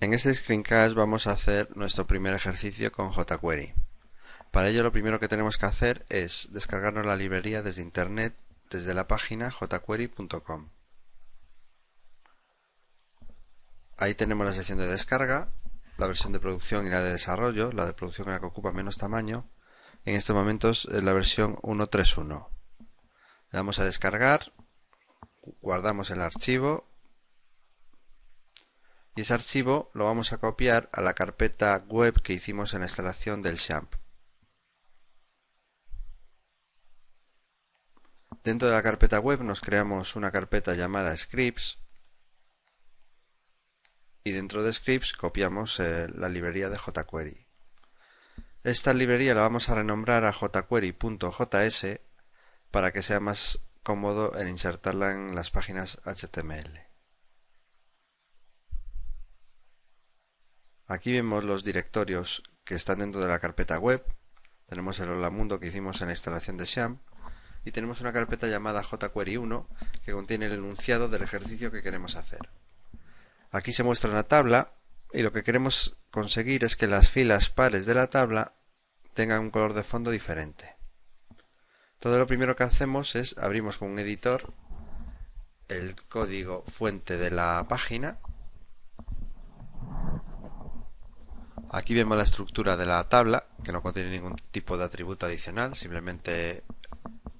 En este screencast vamos a hacer nuestro primer ejercicio con jQuery. Para ello lo primero que tenemos que hacer es descargarnos la librería desde internet desde la página jquery.com. Ahí tenemos la sección de descarga, la versión de producción y la de desarrollo, la de producción es la que ocupa menos tamaño. En estos momentos es la versión 1.3.1. Le damos a descargar, guardamos el archivo y ese archivo lo vamos a copiar a la carpeta web que hicimos en la instalación del XAMPP. Dentro de la carpeta web nos creamos una carpeta llamada scripts y dentro de scripts copiamos eh, la librería de jQuery. Esta librería la vamos a renombrar a jQuery.js para que sea más cómodo en insertarla en las páginas HTML. Aquí vemos los directorios que están dentro de la carpeta web. Tenemos el Hola Mundo que hicimos en la instalación de Sham y tenemos una carpeta llamada jQuery1 que contiene el enunciado del ejercicio que queremos hacer. Aquí se muestra una tabla y lo que queremos conseguir es que las filas pares de la tabla tengan un color de fondo diferente. Todo lo primero que hacemos es abrimos con un editor el código fuente de la página Aquí vemos la estructura de la tabla, que no contiene ningún tipo de atributo adicional, simplemente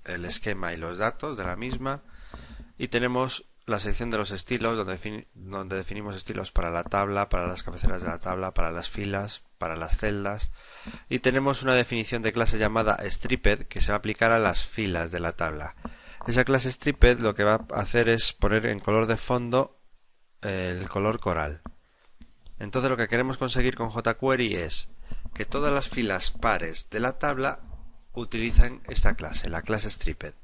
el esquema y los datos de la misma. Y tenemos la sección de los estilos, donde, definimos estilos para la tabla, para las cabeceras de la tabla, para las filas, para las celdas. Y tenemos una definición de clase llamada stripped, que se va a aplicar a las filas de la tabla. Esa clase stripped lo que va a hacer es poner en color de fondo el color coral. Entonces lo que queremos conseguir con jQuery es que todas las filas pares de la tabla utilizan esta clase, la clase stripped.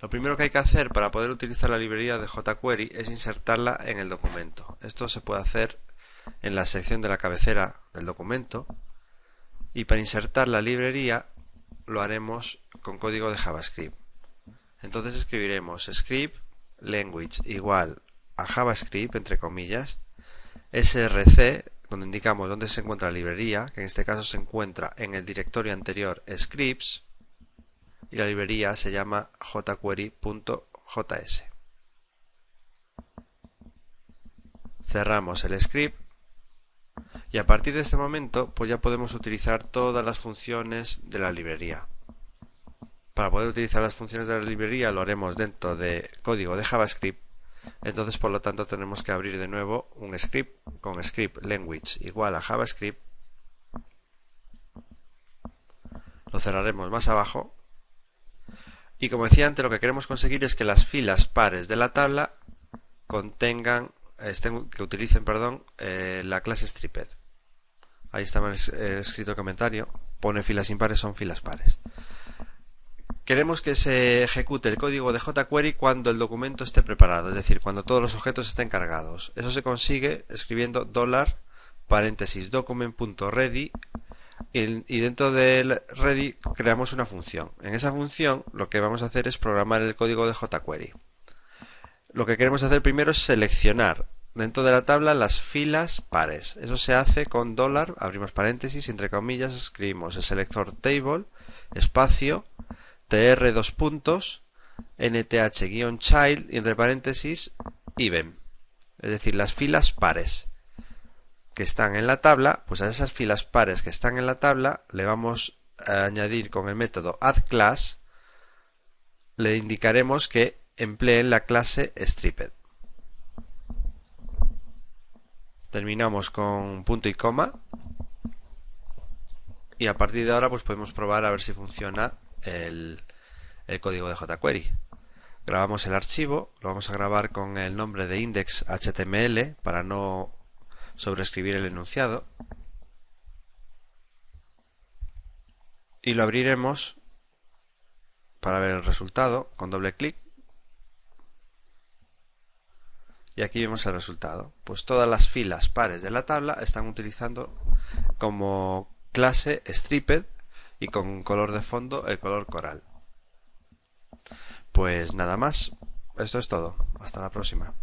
Lo primero que hay que hacer para poder utilizar la librería de jQuery es insertarla en el documento. Esto se puede hacer en la sección de la cabecera del documento y para insertar la librería lo haremos con código de JavaScript. Entonces escribiremos script language igual a JavaScript entre comillas src, donde indicamos dónde se encuentra la librería, que en este caso se encuentra en el directorio anterior scripts, y la librería se llama jquery.js. Cerramos el script y a partir de este momento pues ya podemos utilizar todas las funciones de la librería. Para poder utilizar las funciones de la librería lo haremos dentro de código de JavaScript entonces, por lo tanto, tenemos que abrir de nuevo un script con script language igual a JavaScript. Lo cerraremos más abajo. Y como decía antes, lo que queremos conseguir es que las filas pares de la tabla contengan, que utilicen, perdón, eh, la clase stripped. Ahí está el escrito comentario. Pone filas impares son filas pares. Queremos que se ejecute el código de jQuery cuando el documento esté preparado, es decir, cuando todos los objetos estén cargados. Eso se consigue escribiendo dólar paréntesis document.ready y dentro del ready creamos una función. En esa función lo que vamos a hacer es programar el código de jQuery. Lo que queremos hacer primero es seleccionar dentro de la tabla las filas pares. Eso se hace con dólar, abrimos paréntesis, entre comillas escribimos el selector table, espacio, tr dos puntos, nth-child entre paréntesis even. Es decir, las filas pares que están en la tabla, pues a esas filas pares que están en la tabla le vamos a añadir con el método addClass, le indicaremos que empleen la clase stripped. Terminamos con punto y coma y a partir de ahora pues podemos probar a ver si funciona el, código de jQuery. Grabamos el archivo, lo vamos a grabar con el nombre de index.html para no sobreescribir el enunciado. Y lo abriremos para ver el resultado con doble clic. Y aquí vemos el resultado. Pues todas las filas pares de la tabla están utilizando como clase stripped y con color de fondo el color coral. Pues nada más, esto es todo. Hasta la próxima.